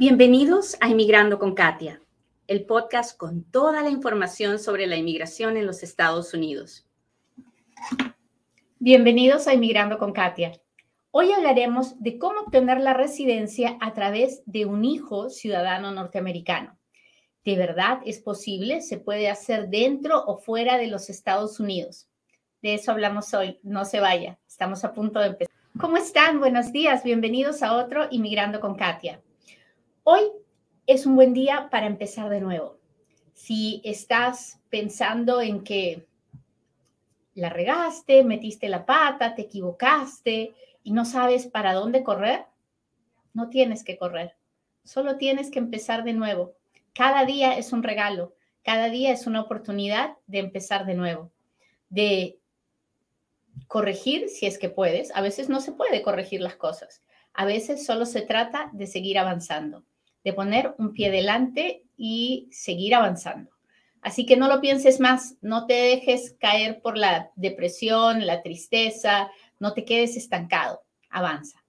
Bienvenidos a Inmigrando con Katia, el podcast con toda la información sobre la inmigración en los Estados Unidos. Bienvenidos a Inmigrando con Katia. Hoy hablaremos de cómo obtener la residencia a través de un hijo ciudadano norteamericano. ¿De verdad es posible? ¿Se puede hacer dentro o fuera de los Estados Unidos? De eso hablamos hoy. No se vaya. Estamos a punto de empezar. ¿Cómo están? Buenos días. Bienvenidos a otro Inmigrando con Katia. Hoy es un buen día para empezar de nuevo. Si estás pensando en que la regaste, metiste la pata, te equivocaste y no sabes para dónde correr, no tienes que correr. Solo tienes que empezar de nuevo. Cada día es un regalo. Cada día es una oportunidad de empezar de nuevo, de corregir si es que puedes. A veces no se puede corregir las cosas. A veces solo se trata de seguir avanzando de poner un pie delante y seguir avanzando. Así que no lo pienses más, no te dejes caer por la depresión, la tristeza, no te quedes estancado, avanza.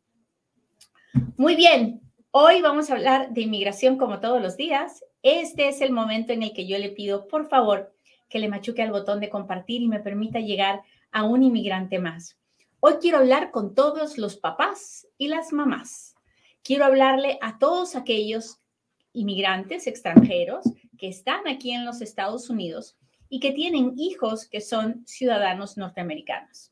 Muy bien, hoy vamos a hablar de inmigración como todos los días. Este es el momento en el que yo le pido, por favor, que le machuque al botón de compartir y me permita llegar a un inmigrante más. Hoy quiero hablar con todos los papás y las mamás quiero hablarle a todos aquellos inmigrantes extranjeros que están aquí en los Estados Unidos y que tienen hijos que son ciudadanos norteamericanos.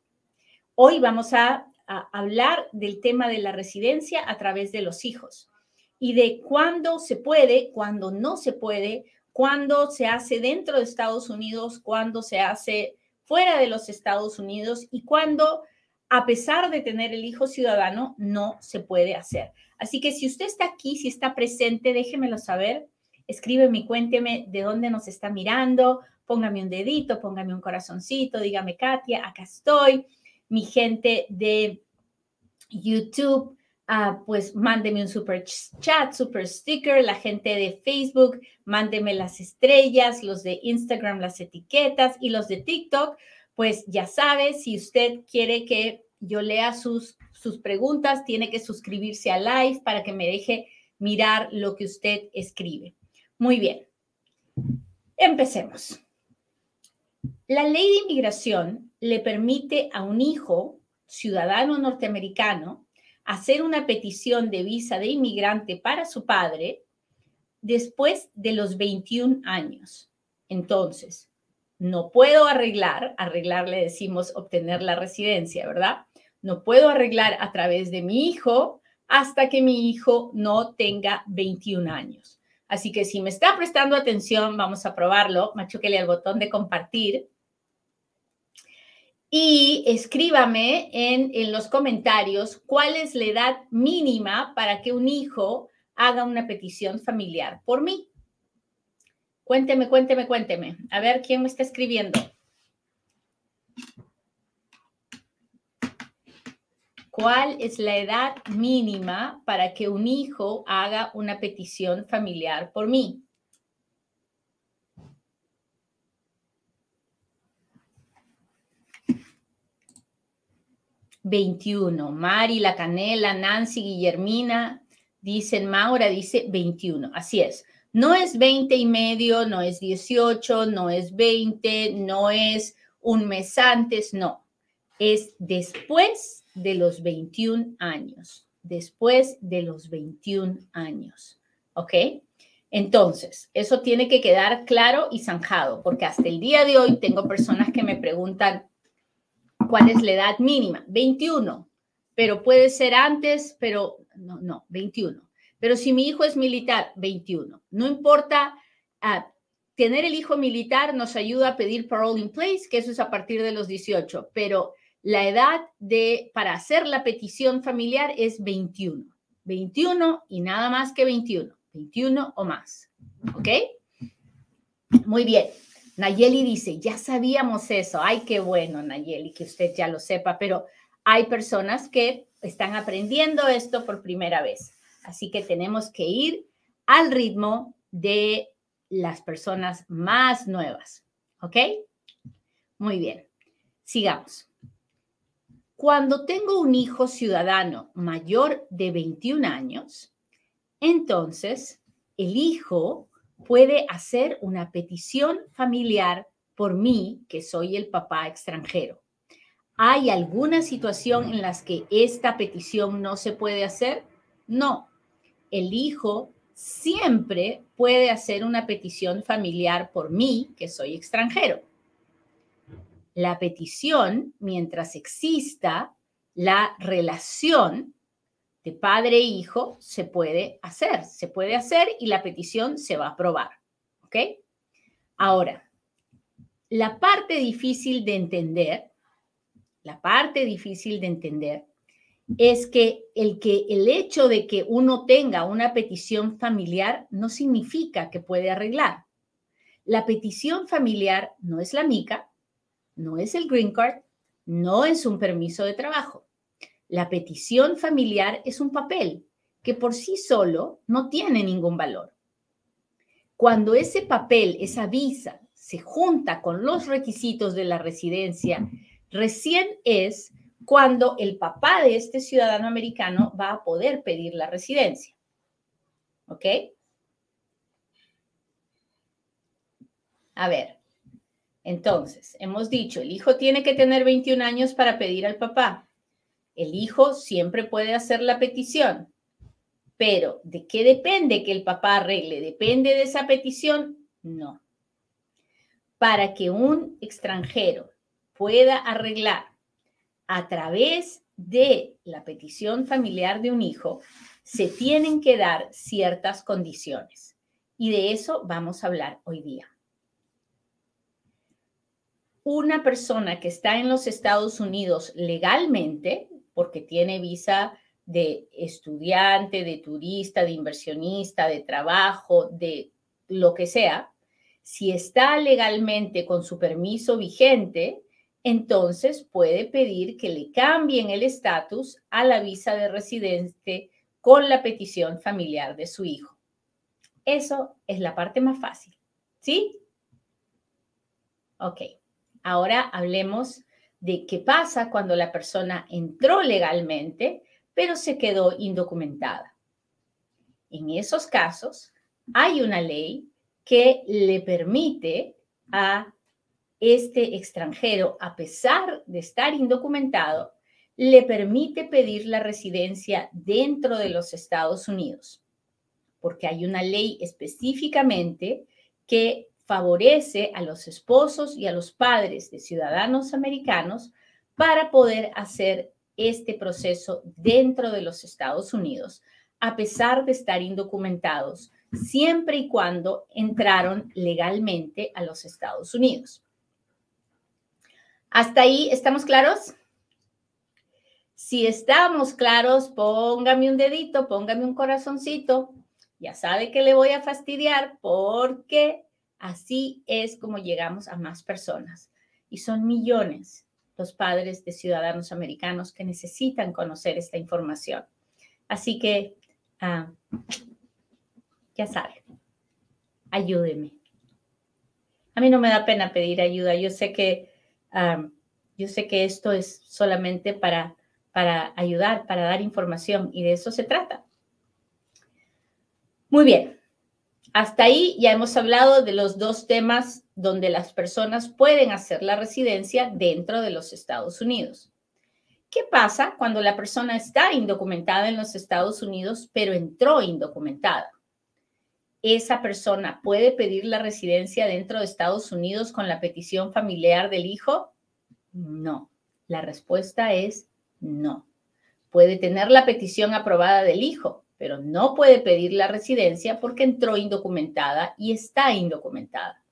Hoy vamos a, hablar del tema de la residencia a través de los hijos y de cuándo se puede, cuándo no se puede, cuándo se hace dentro de Estados Unidos, cuándo se hace fuera de los Estados Unidos y cuándo, a pesar de tener el hijo ciudadano, no se puede hacer. Así que si usted está aquí, si está presente, déjemelo saber. Escríbeme cuénteme de dónde nos está mirando. Póngame un dedito, póngame un corazoncito, dígame, Katia, acá estoy. Mi gente de YouTube, ah, pues mándeme un super chat, super sticker. La gente de Facebook, mándeme las estrellas. Los de Instagram, las etiquetas. Y los de TikTok, pues ya sabe, si usted quiere que yo lea sus sus preguntas, tiene que suscribirse a live para que me deje mirar lo que usted escribe. Muy bien, empecemos. La ley de inmigración le permite a un hijo ciudadano norteamericano hacer una petición de visa de inmigrante para su padre después de los 21 años. Entonces, no puedo arreglar, arreglar le decimos obtener la residencia, ¿verdad? No puedo arreglar a través de mi hijo hasta que mi hijo no tenga 21 años. Así que si me está prestando atención, vamos a probarlo. Machúquele al botón de compartir. Y escríbame en, en los comentarios cuál es la edad mínima para que un hijo haga una petición familiar por mí. Cuénteme, cuénteme, cuénteme. A ver quién me está escribiendo. ¿Cuál es la edad mínima para que un hijo haga una petición familiar por mí? Veintiuno. Mari, La Canela, Nancy, Guillermina, dicen, Maura dice 21. Así es. No es 20 y medio, no es 18, no es 20, no es un mes antes, no. Es después de los 21 años, después de los 21 años. ¿Ok? Entonces, eso tiene que quedar claro y zanjado, porque hasta el día de hoy tengo personas que me preguntan cuál es la edad mínima. 21, pero puede ser antes, pero no, no, 21. Pero si mi hijo es militar, 21. No importa, ah, tener el hijo militar nos ayuda a pedir parole in place, que eso es a partir de los 18, pero la edad de, para hacer la petición familiar es 21. 21 y nada más que 21. 21 o más. ¿Ok? Muy bien. Nayeli dice, ya sabíamos eso. Ay, qué bueno, Nayeli, que usted ya lo sepa, pero hay personas que están aprendiendo esto por primera vez. Así que tenemos que ir al ritmo de las personas más nuevas. ¿Ok? Muy bien. Sigamos. Cuando tengo un hijo ciudadano mayor de 21 años, entonces el hijo puede hacer una petición familiar por mí, que soy el papá extranjero. ¿Hay alguna situación en la que esta petición no se puede hacer? No. El hijo siempre puede hacer una petición familiar por mí, que soy extranjero. La petición, mientras exista la relación de padre e hijo, se puede hacer, se puede hacer y la petición se va a aprobar. ¿Ok? Ahora, la parte difícil de entender, la parte difícil de entender es que el, que el hecho de que uno tenga una petición familiar no significa que puede arreglar. La petición familiar no es la mica, no es el green card, no es un permiso de trabajo. La petición familiar es un papel que por sí solo no tiene ningún valor. Cuando ese papel, esa visa, se junta con los requisitos de la residencia, recién es cuando el papá de este ciudadano americano va a poder pedir la residencia. ¿Ok? A ver, entonces, hemos dicho, el hijo tiene que tener 21 años para pedir al papá. El hijo siempre puede hacer la petición, pero ¿de qué depende que el papá arregle? ¿Depende de esa petición? No. Para que un extranjero pueda arreglar a través de la petición familiar de un hijo, se tienen que dar ciertas condiciones. Y de eso vamos a hablar hoy día. Una persona que está en los Estados Unidos legalmente, porque tiene visa de estudiante, de turista, de inversionista, de trabajo, de lo que sea, si está legalmente con su permiso vigente, entonces puede pedir que le cambien el estatus a la visa de residente con la petición familiar de su hijo. Eso es la parte más fácil, ¿sí? Ok, ahora hablemos de qué pasa cuando la persona entró legalmente, pero se quedó indocumentada. En esos casos, hay una ley que le permite a este extranjero, a pesar de estar indocumentado, le permite pedir la residencia dentro de los Estados Unidos, porque hay una ley específicamente que favorece a los esposos y a los padres de ciudadanos americanos para poder hacer este proceso dentro de los Estados Unidos, a pesar de estar indocumentados, siempre y cuando entraron legalmente a los Estados Unidos. ¿Hasta ahí estamos claros? Si estamos claros, póngame un dedito, póngame un corazoncito. Ya sabe que le voy a fastidiar porque así es como llegamos a más personas. Y son millones los padres de ciudadanos americanos que necesitan conocer esta información. Así que, ah, ya sabe, ayúdeme. A mí no me da pena pedir ayuda. Yo sé que yo sé que esto es solamente para, para ayudar, para dar información y de eso se trata. Muy bien. Hasta ahí ya hemos hablado de los dos temas donde las personas pueden hacer la residencia dentro de los Estados Unidos. ¿Qué pasa cuando la persona está indocumentada en los Estados Unidos, pero entró indocumentada? esa persona puede pedir la residencia dentro de Estados Unidos con la petición familiar del hijo? No. La respuesta es no. Puede tener la petición aprobada del hijo, pero no puede pedir la residencia porque entró indocumentada y está indocumentada.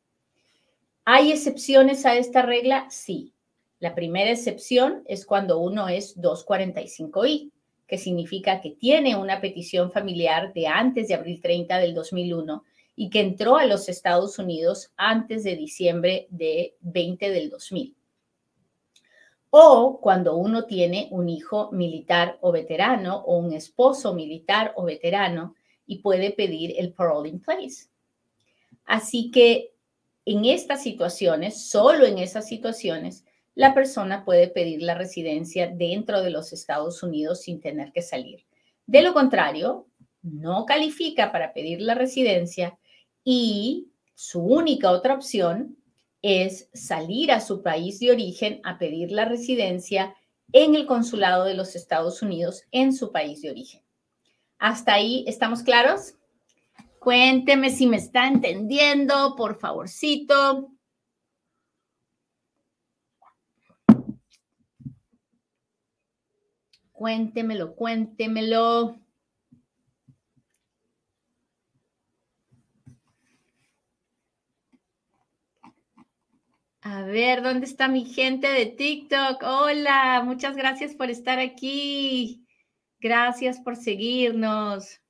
¿Hay excepciones a esta regla? Sí. La primera excepción es cuando uno es 245i que significa que tiene una petición familiar de antes de abril 30 del 2001 y que entró a los Estados Unidos antes de diciembre de 20 del 2000. O cuando uno tiene un hijo militar o veterano o un esposo militar o veterano y puede pedir el parole in place. Así que en estas situaciones, solo en esas situaciones, la persona puede pedir la residencia dentro de los Estados Unidos sin tener que salir. De lo contrario, no califica para pedir la residencia y su única otra opción es salir a su país de origen a pedir la residencia en el consulado de los Estados Unidos en su país de origen. ¿Hasta ahí estamos claros? Cuénteme si me está entendiendo, por favorcito. Cuéntemelo, cuéntemelo. A ver, ¿dónde está mi gente de TikTok? Hola, muchas gracias por estar aquí. Gracias por seguirnos.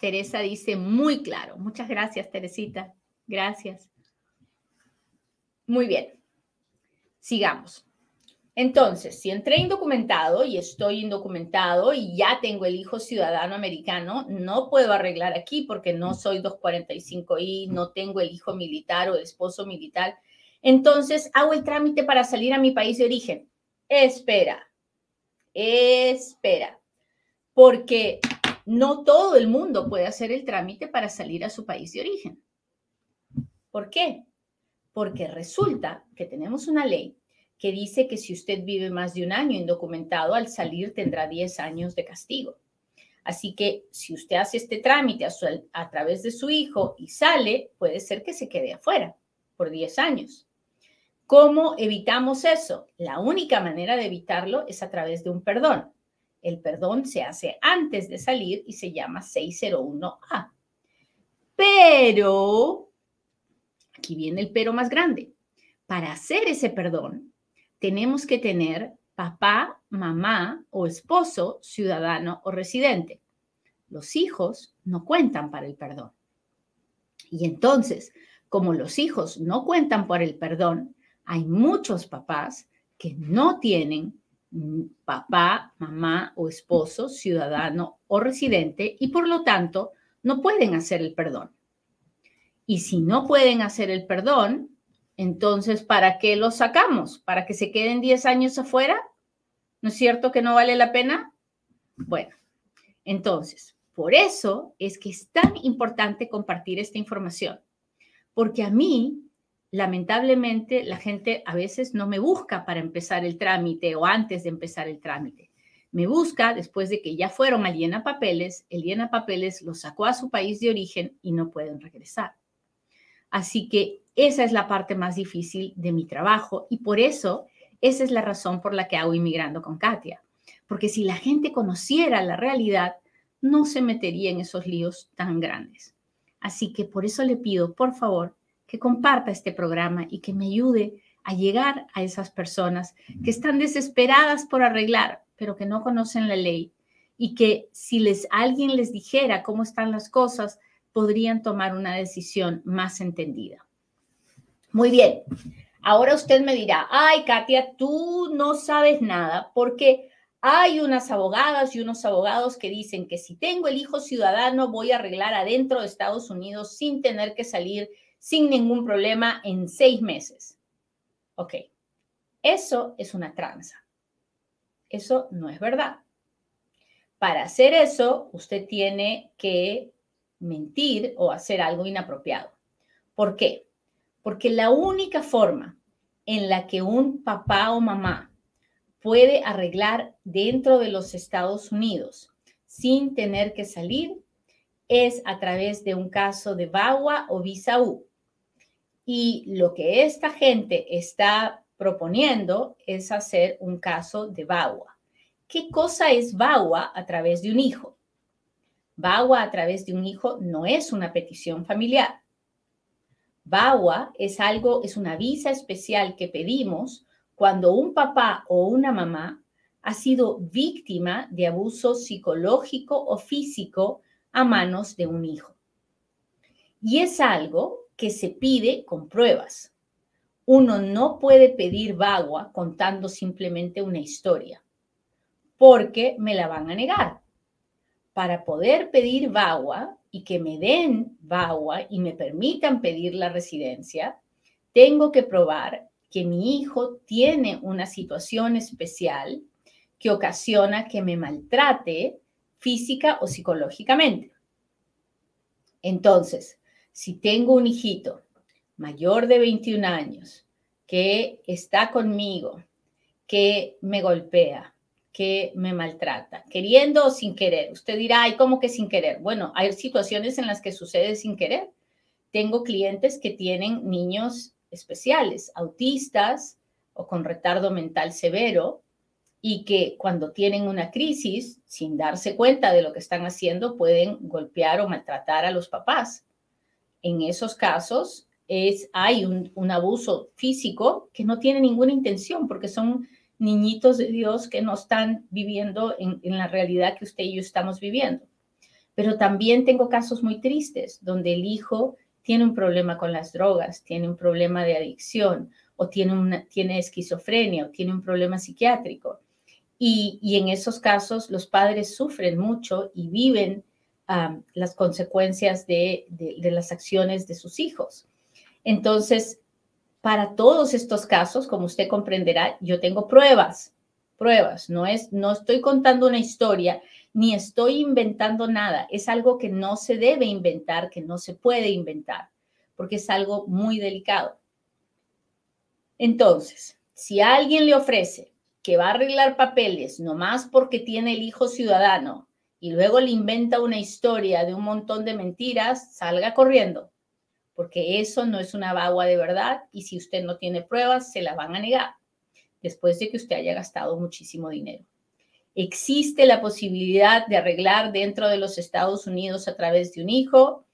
Teresa dice muy claro. Muchas gracias, Teresita. Gracias. Muy bien. Sigamos. Entonces, si entré indocumentado y estoy indocumentado y ya tengo el hijo ciudadano americano, no puedo arreglar aquí porque no soy 245I, no tengo el hijo militar o el esposo militar. Entonces, hago el trámite para salir a mi país de origen. Espera, espera, porque no todo el mundo puede hacer el trámite para salir a su país de origen. ¿Por qué? Porque resulta que tenemos una ley que dice que si usted vive más de un año indocumentado, al salir tendrá 10 años de castigo. Así que si usted hace este trámite a, través de su hijo y sale, puede ser que se quede afuera por 10 años. ¿Cómo evitamos eso? La única manera de evitarlo es a través de un perdón. El perdón se hace antes de salir y se llama 601A. Pero, aquí viene el pero más grande. Para hacer ese perdón, tenemos que tener papá, mamá o esposo, ciudadano o residente. Los hijos no cuentan para el perdón. Y entonces, como los hijos no cuentan por el perdón, hay muchos papás que no tienen papá, mamá o esposo, ciudadano o residente y por lo tanto no pueden hacer el perdón. Y si no pueden hacer el perdón, entonces, ¿para qué los sacamos? ¿Para que se queden 10 años afuera? ¿No es cierto que no vale la pena? Bueno, entonces, por eso es que es tan importante compartir esta información, porque a mí, lamentablemente, la gente a veces no me busca para empezar el trámite o antes de empezar el trámite. Me busca después de que ya fueron al llena papeles, el llena papeles los sacó a su país de origen y no pueden regresar. Así que esa es la parte más difícil de mi trabajo y por eso esa es la razón por la que hago Inmigrando con Katia. Porque si la gente conociera la realidad, no se metería en esos líos tan grandes. Así que por eso le pido, por favor, que comparta este programa y que me ayude a llegar a esas personas que están desesperadas por arreglar, pero que no conocen la ley y que si alguien les dijera cómo están las cosas, podrían tomar una decisión más entendida. Muy bien. Ahora usted me dirá, ay, Katia, tú no sabes nada porque hay unas abogadas y unos abogados que dicen que si tengo el hijo ciudadano voy a arreglar adentro de Estados Unidos sin tener que salir sin ningún problema en seis meses. Ok, eso es una tranza. Eso no es verdad. Para hacer eso, usted tiene que mentir o hacer algo inapropiado. ¿Por qué? Porque la única forma en la que un papá o mamá puede arreglar dentro de los Estados Unidos sin tener que salir es a través de un caso de VAWA o visa. Y lo que esta gente está proponiendo es hacer un caso de VAWA. ¿Qué cosa es VAWA a través de un hijo? VAWA a través de un hijo no es una petición familiar. VAWA es algo, es una visa especial que pedimos cuando un papá o una mamá ha sido víctima de abuso psicológico o físico a manos de un hijo. Y es algo que se pide con pruebas. Uno no puede pedir VAWA contando simplemente una historia, porque me la van a negar. Para poder pedir VAWA, y que me den VAWA y me permitan pedir la residencia, tengo que probar que mi hijo tiene una situación especial, que ocasiona que me maltrate física o psicológicamente. Entonces, si tengo un hijito mayor de 21 años que está conmigo, que me golpea, que me maltrata, queriendo o sin querer. Usted dirá, ay, ¿cómo que sin querer? Bueno, hay situaciones en las que sucede sin querer. Tengo clientes que tienen niños especiales, autistas o con retardo mental severo, y que cuando tienen una crisis, sin darse cuenta de lo que están haciendo, pueden golpear o maltratar a los papás. En esos casos, es, hay un abuso físico que no tiene ninguna intención porque son niñitos de Dios que no están viviendo en, la realidad que usted y yo estamos viviendo. Pero también tengo casos muy tristes donde el hijo tiene un problema con las drogas, tiene un problema de adicción o tiene, una, tiene esquizofrenia o tiene un problema psiquiátrico. Y, y en esos casos los padres sufren mucho y viven las consecuencias de, de las acciones de sus hijos. Entonces, para todos estos casos, como usted comprenderá, yo tengo pruebas, pruebas, no es no estoy contando una historia ni estoy inventando nada, es algo que no se debe inventar, que no se puede inventar, porque es algo muy delicado. Entonces, si alguien le ofrece que va a arreglar papeles nomás porque tiene el hijo ciudadano y luego le inventa una historia de un montón de mentiras, salga corriendo porque eso no es una bagua de verdad y si usted no tiene pruebas, se la van a negar después de que usted haya gastado muchísimo dinero. Existe la posibilidad de arreglar dentro de los Estados Unidos a través de un hijo,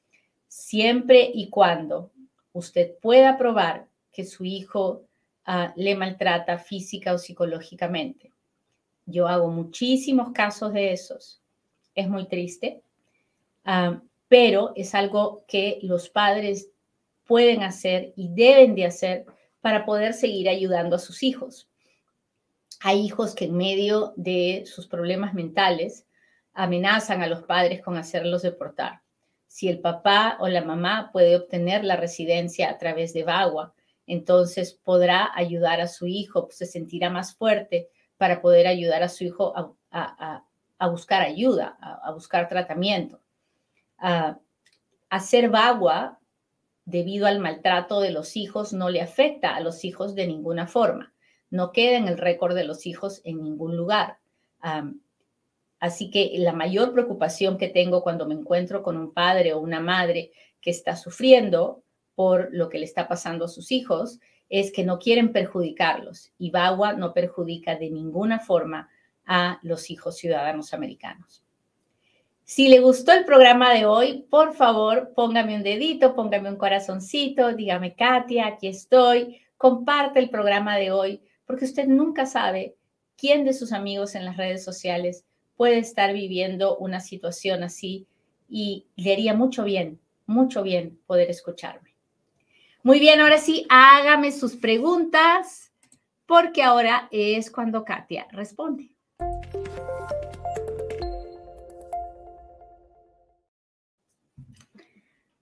siempre y cuando usted pueda probar que su hijo uh, le maltrata física o psicológicamente. Yo hago muchísimos casos de esos. Es muy triste, uh, pero es algo que los padres pueden hacer y deben de hacer para poder seguir ayudando a sus hijos. Hay hijos que en medio de sus problemas mentales amenazan a los padres con hacerlos deportar. Si el papá o la mamá puede obtener la residencia a través de VAWA, entonces podrá ayudar a su hijo, se sentirá más fuerte para poder ayudar a su hijo a, buscar ayuda, a, buscar tratamiento. hacer VAWA debido al maltrato de los hijos no le afecta a los hijos de ninguna forma. No queda en el récord de los hijos en ningún lugar. Así que la mayor preocupación que tengo cuando me encuentro con un padre o una madre que está sufriendo por lo que le está pasando a sus hijos es que no quieren perjudicarlos y Bagua no perjudica de ninguna forma a los hijos ciudadanos americanos. Si le gustó el programa de hoy, por favor, póngame un dedito, póngame un corazoncito, dígame, Katia, aquí estoy, comparte el programa de hoy, porque usted nunca sabe quién de sus amigos en las redes sociales puede estar viviendo una situación así y le haría mucho bien, mucho bien poder escucharme. Muy bien, ahora sí, hágame sus preguntas, porque ahora es cuando Katia responde.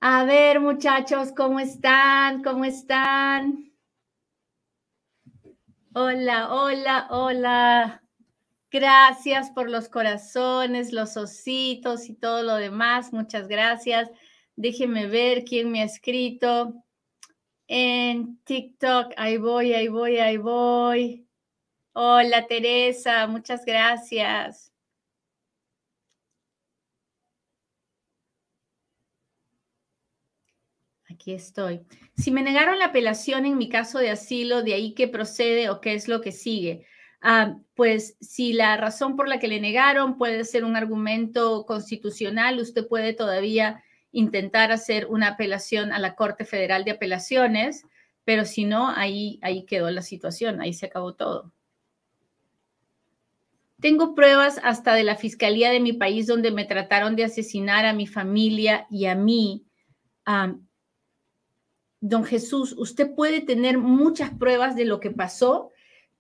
A ver, muchachos, ¿cómo están? ¿Cómo están? Hola, hola, hola. Gracias por los corazones, los ositos y todo lo demás. Muchas gracias. Déjenme ver quién me ha escrito en TikTok. Ahí voy, ahí voy, ahí voy. Hola, Teresa. Muchas gracias. Aquí estoy. Si me negaron la apelación en mi caso de asilo, ¿de ahí qué procede o qué es lo que sigue? Ah, pues si la razón por la que le negaron puede ser un argumento constitucional, usted puede todavía intentar hacer una apelación a la Corte Federal de Apelaciones, pero si no, ahí, ahí quedó la situación, ahí se acabó todo. Tengo pruebas hasta de la Fiscalía de mi país donde me trataron de asesinar a mi familia y a mí. Ah, don Jesús, usted puede tener muchas pruebas de lo que pasó,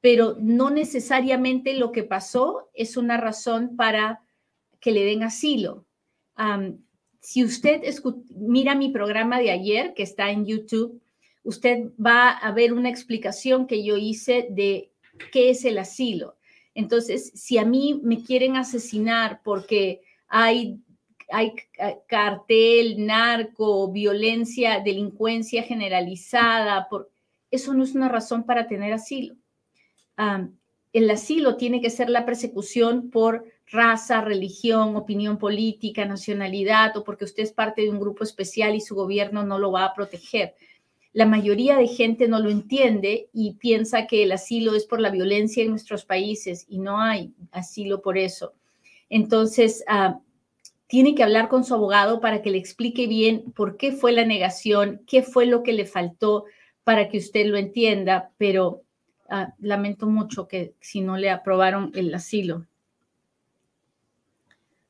pero no necesariamente lo que pasó es una razón para que le den asilo. si usted mira mi programa de ayer, que está en YouTube, usted va a ver una explicación que yo hice de qué es el asilo. Entonces, si a mí me quieren asesinar porque hay, hay cartel, narco, violencia, delincuencia generalizada, por, eso no es una razón para tener asilo. el asilo tiene que ser la persecución por raza, religión, opinión política, nacionalidad o porque usted es parte de un grupo especial y su gobierno no lo va a proteger. La mayoría de gente no lo entiende y piensa que el asilo es por la violencia en nuestros países y no hay asilo por eso. Entonces, ah, tiene que hablar con su abogado para que le explique bien por qué fue la negación, qué fue lo que le faltó para que usted lo entienda, pero ah, lamento mucho que si no le aprobaron el asilo.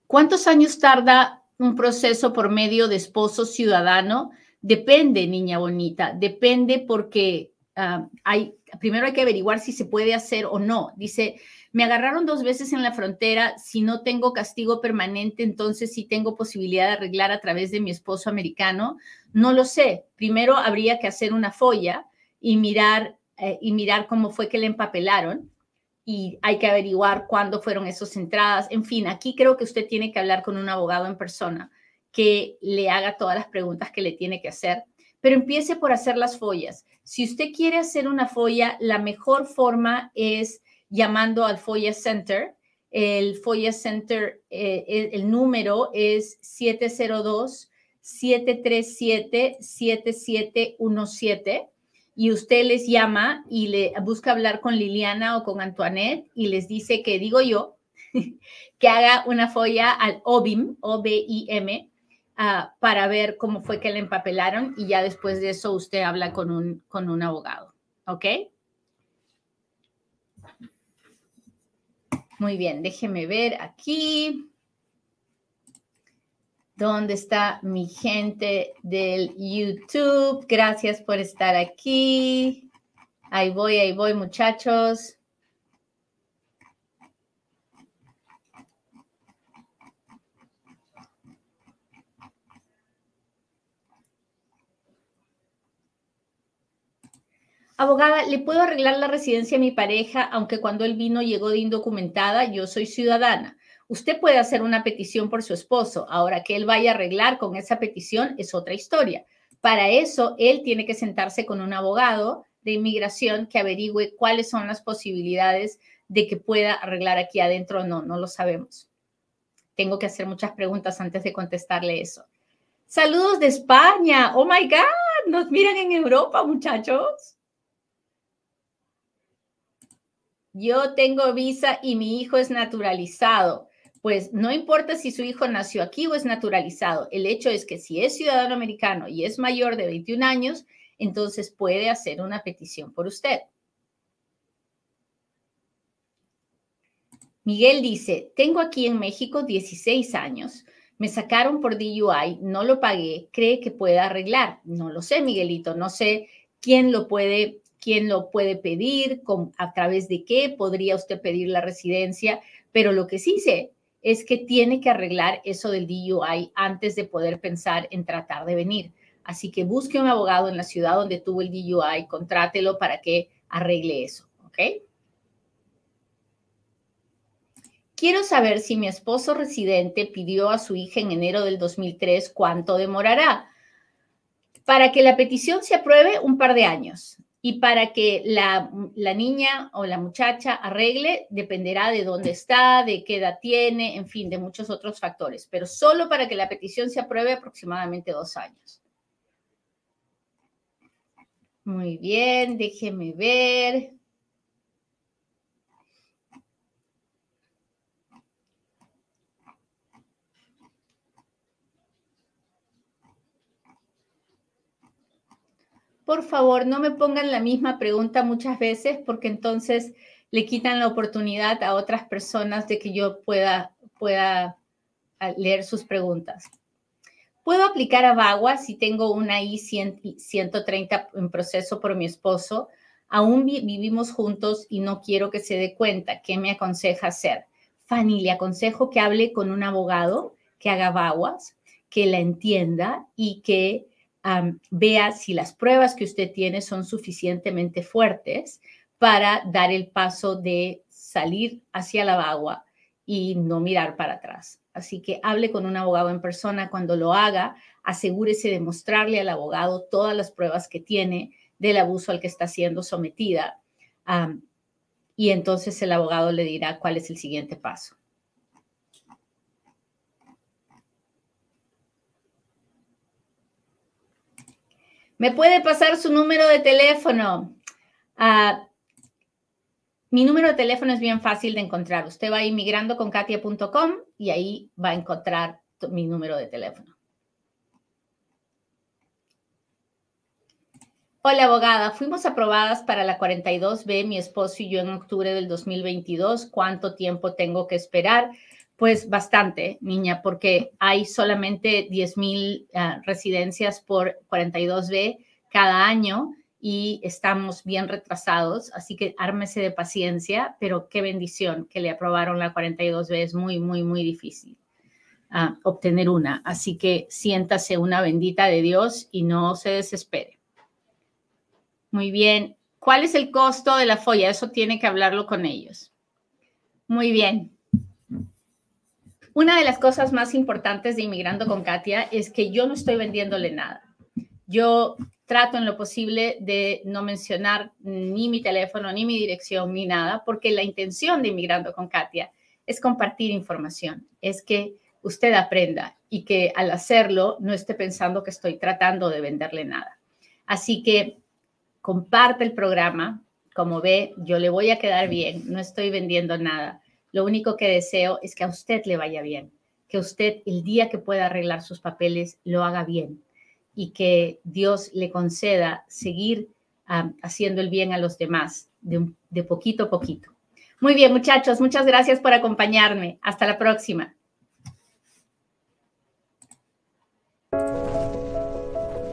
¿Cuántos años tarda un proceso por medio de esposo ciudadano? Depende, niña bonita, depende porque ah, hay, primero hay que averiguar si se puede hacer o no. Dice, me agarraron dos veces en la frontera, si no tengo castigo permanente, entonces sí tengo posibilidad de arreglar a través de mi esposo americano. No lo sé. Primero habría que hacer una folla y mirar, eh, y mirar cómo fue que le empapelaron y hay que averiguar cuándo fueron esas entradas. En fin, aquí creo que usted tiene que hablar con un abogado en persona que le haga todas las preguntas que le tiene que hacer, pero empiece por hacer las follas. Si usted quiere hacer una folla, la mejor forma es llamando al Folla Center. El Folla Center, eh, el, número es 702 737 7717 y usted les llama y le busca hablar con Liliana o con Antoinette y les dice que digo yo que haga una folla al OBIM, O-B-I-M, ah, para ver cómo fue que le empapelaron y ya después de eso usted habla con un, con un abogado. ¿Ok? Muy bien, déjeme ver aquí. ¿Dónde está mi gente del YouTube? Gracias por estar aquí. Ahí voy, ahí voy, muchachos. Abogada, ¿le puedo arreglar la residencia a mi pareja, aunque cuando él vino llegó de indocumentada? Yo soy ciudadana. Usted puede hacer una petición por su esposo. Ahora que él vaya a arreglar con esa petición es otra historia. Para eso, él tiene que sentarse con un abogado de inmigración que averigüe cuáles son las posibilidades de que pueda arreglar aquí adentro o no. No lo sabemos. Tengo que hacer muchas preguntas antes de contestarle eso. Saludos de España. Oh my God, nos miran en Europa, muchachos. Yo tengo visa y mi hijo es naturalizado pues no importa si su hijo nació aquí o es naturalizado, el hecho es que si es ciudadano americano y es mayor de 21 años, entonces puede hacer una petición por usted. Miguel dice, tengo aquí en México 16 años, me sacaron por DUI, no lo pagué, cree que pueda arreglar. No lo sé, Miguelito, no sé quién lo puede, quién lo puede pedir, a través de qué podría usted pedir la residencia, pero lo que sí sé es que tiene que arreglar eso del DUI antes de poder pensar en tratar de venir. Así que busque un abogado en la ciudad donde tuvo el DUI, contrátelo para que arregle eso, ¿ok? Quiero saber si mi esposo residente pidió a su hija en enero del 2003 cuánto demorará. Para que la petición se apruebe, un par de años. Y para que la, niña o la muchacha arregle, dependerá de dónde está, de qué edad tiene, en fin, de muchos otros factores. Pero solo para que la petición se apruebe aproximadamente dos años. Muy bien, déjeme ver. Por favor, no me pongan la misma pregunta muchas veces porque entonces le quitan la oportunidad a otras personas de que yo pueda, pueda ah, leer sus preguntas. ¿Puedo aplicar a VAWA si tengo una I-130 en proceso por mi esposo? Aún vivimos juntos y no quiero que se dé cuenta. ¿Qué me aconseja hacer? Fanny, le aconsejo que hable con un abogado que haga VAWAS, que la entienda y que vea si las pruebas que usted tiene son suficientemente fuertes para dar el paso de salir hacia la bagua y no mirar para atrás. Así que hable con un abogado en persona. Cuando lo haga, asegúrese de mostrarle al abogado todas las pruebas que tiene del abuso al que está siendo sometida. y entonces el abogado le dirá cuál es el siguiente paso. ¿Me puede pasar su número de teléfono? Ah, mi número de teléfono es bien fácil de encontrar. Usted va a inmigrandoconkatia.com y ahí va a encontrar mi número de teléfono. Hola, abogada. Fuimos aprobadas para la 42B, mi esposo y yo, en octubre del 2022. ¿Cuánto tiempo tengo que esperar? Pues bastante, niña, porque hay solamente 10 mil ah, residencias por 42B cada año y estamos bien retrasados, así que ármese de paciencia, pero qué bendición que le aprobaron la 42B, es muy, muy, muy difícil ah, obtener una, así que siéntase una bendita de Dios y no se desespere. Muy bien. ¿Cuál es el costo de la folla? Eso tiene que hablarlo con ellos. Muy bien. Una de las cosas más importantes de Inmigrando con Katia es que yo no estoy vendiéndole nada. Yo trato en lo posible de no mencionar ni mi teléfono, ni mi dirección, ni nada, porque la intención de Inmigrando con Katia es compartir información, es que usted aprenda y que al hacerlo no esté pensando que estoy tratando de venderle nada. Así que comparte el programa. Como ve, yo le voy a quedar bien, no estoy vendiendo nada. Lo único que deseo es que a usted le vaya bien, que usted el día que pueda arreglar sus papeles lo haga bien y que Dios le conceda seguir haciendo el bien a los demás de, de poquito a poquito. Muy bien, muchachos, muchas gracias por acompañarme. Hasta la próxima.